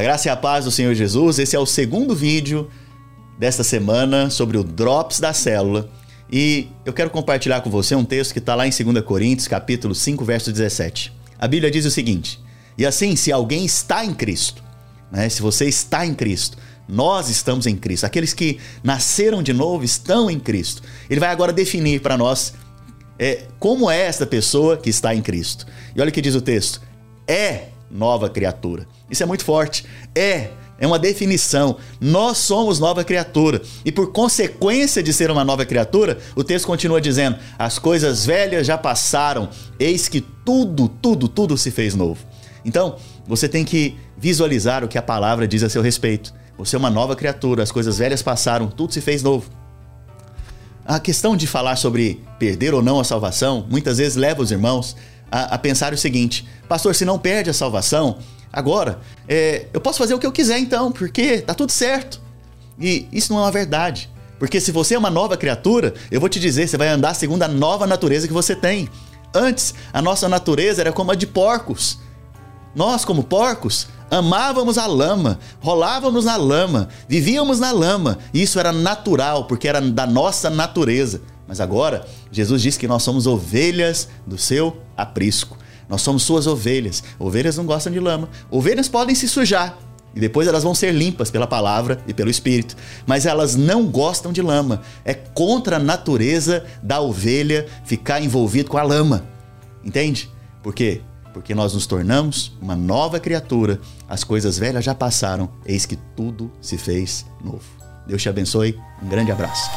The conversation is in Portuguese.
graça e a paz do Senhor Jesus. Esse é o segundo vídeo desta semana sobre o Drops da Célula. E eu quero compartilhar com você um texto que está lá em 2 Coríntios, capítulo 5, verso 17. A Bíblia diz o seguinte: E assim, se alguém está em Cristo, né, se você está em Cristo, nós estamos em Cristo. Aqueles que nasceram de novo estão em Cristo. Ele vai agora definir para nós é, como é esta pessoa que está em Cristo. E olha o que diz o texto: é nova criatura. Isso é muito forte. É é uma definição. Nós somos nova criatura. E por consequência de ser uma nova criatura, o texto continua dizendo: as coisas velhas já passaram, eis que tudo, tudo, tudo se fez novo. Então, você tem que visualizar o que a palavra diz a seu respeito. Você é uma nova criatura, as coisas velhas passaram, tudo se fez novo. A questão de falar sobre perder ou não a salvação muitas vezes leva os irmãos a, a pensar o seguinte: Pastor, se não perde a salvação, agora é, eu posso fazer o que eu quiser então, porque tá tudo certo. E isso não é uma verdade. Porque se você é uma nova criatura, eu vou te dizer, você vai andar segundo a nova natureza que você tem. Antes, a nossa natureza era como a de porcos. Nós, como porcos, amávamos a lama, rolávamos na lama, vivíamos na lama. Isso era natural, porque era da nossa natureza. Mas agora, Jesus diz que nós somos ovelhas do seu aprisco. Nós somos suas ovelhas. Ovelhas não gostam de lama. Ovelhas podem se sujar. E depois elas vão ser limpas pela palavra e pelo Espírito. Mas elas não gostam de lama. É contra a natureza da ovelha ficar envolvido com a lama. Entende? Por quê? Porque nós nos tornamos uma nova criatura. As coisas velhas já passaram. Eis que tudo se fez novo. Deus te abençoe. Um grande abraço.